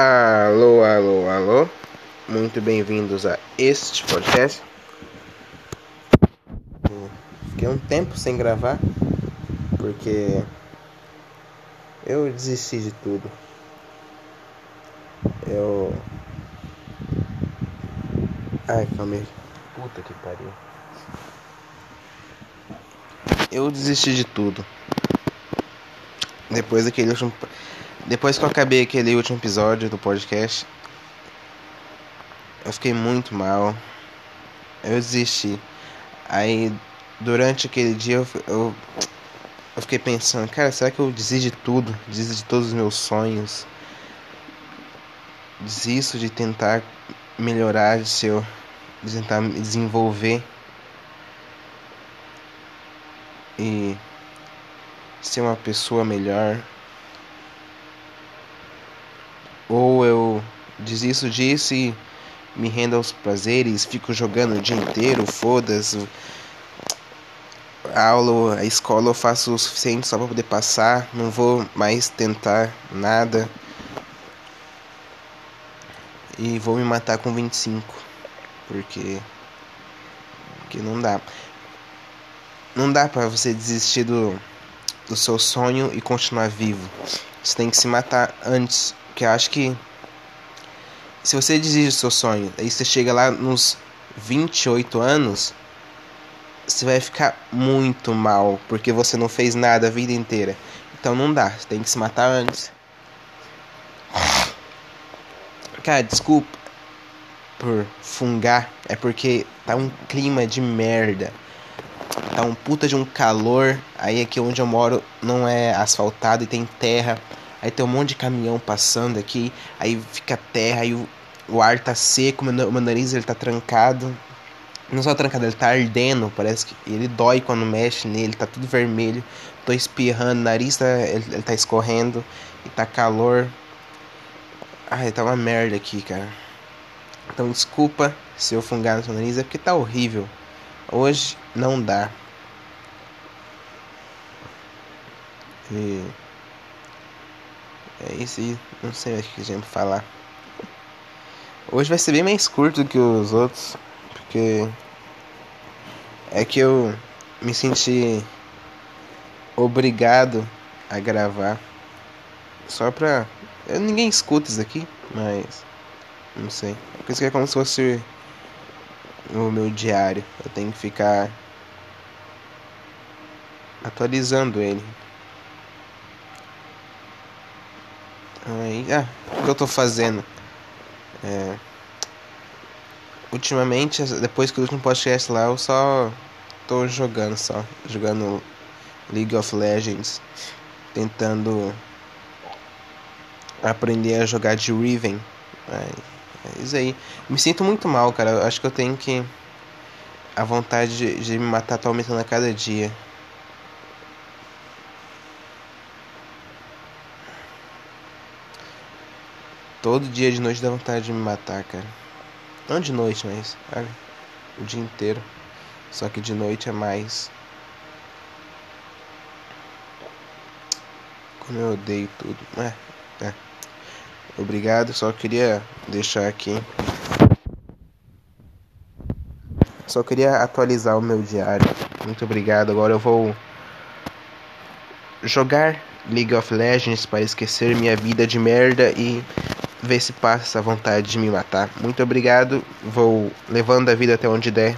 Alô, alô, alô. Muito bem-vindos a este podcast. Fiquei um tempo sem gravar porque eu desisti de tudo. Eu. Ai, calma. Puta que pariu. Eu desisti de tudo. Depois daquele último. Depois que eu acabei aquele último episódio do podcast, eu fiquei muito mal. Eu desisti. Aí, durante aquele dia, eu, eu, eu fiquei pensando: cara, será que eu desisto de tudo? Desisto de todos os meus sonhos? Desisto de tentar melhorar, de, seu, de tentar me desenvolver e ser uma pessoa melhor. Ou eu desisto disso e me rendo aos prazeres, fico jogando o dia inteiro, foda-se. A aula, a escola eu faço o suficiente só para poder passar, não vou mais tentar nada. E vou me matar com 25, porque porque não dá. Não dá para você desistir do do seu sonho e continuar vivo. Você tem que se matar antes porque eu acho que se você desiste do seu sonho, aí você chega lá nos 28 anos, você vai ficar muito mal, porque você não fez nada a vida inteira. Então não dá, você tem que se matar antes. Cara, desculpa por fungar, é porque tá um clima de merda. Tá um puta de um calor. Aí aqui onde eu moro não é asfaltado e tem terra. Aí tem um monte de caminhão passando aqui, aí fica terra, aí o, o ar tá seco, meu, meu nariz ele tá trancado. Não só trancado, ele tá ardendo, parece que ele dói quando mexe nele, tá tudo vermelho. Tô espirrando, nariz tá, ele, ele tá escorrendo e tá calor. Ai, tá uma merda aqui, cara. Então desculpa se eu fungar no seu nariz, é porque tá horrível. Hoje não dá. E é isso aí, não sei o que gente falar. Hoje vai ser bem mais curto que os outros, porque é que eu me senti obrigado a gravar só pra. Eu, ninguém escuta isso aqui, mas. Não sei. É isso que é como se fosse o meu diário. Eu tenho que ficar atualizando ele. Aí, ah, o que eu tô fazendo? É, ultimamente, depois que o último podcast lá, eu só tô jogando só. Jogando League of Legends. Tentando aprender a jogar de Riven. É, é isso aí. Me sinto muito mal, cara. Eu acho que eu tenho que. A vontade de, de me matar tá aumentando a cada dia. Todo dia de noite dá vontade de me matar, cara. Não de noite, mas, sabe? O dia inteiro. Só que de noite é mais. Como eu odeio tudo. É, é. Obrigado, só queria deixar aqui. Só queria atualizar o meu diário. Muito obrigado. Agora eu vou jogar League of Legends para esquecer minha vida de merda e ver se passa essa vontade de me matar. Muito obrigado. Vou levando a vida até onde der.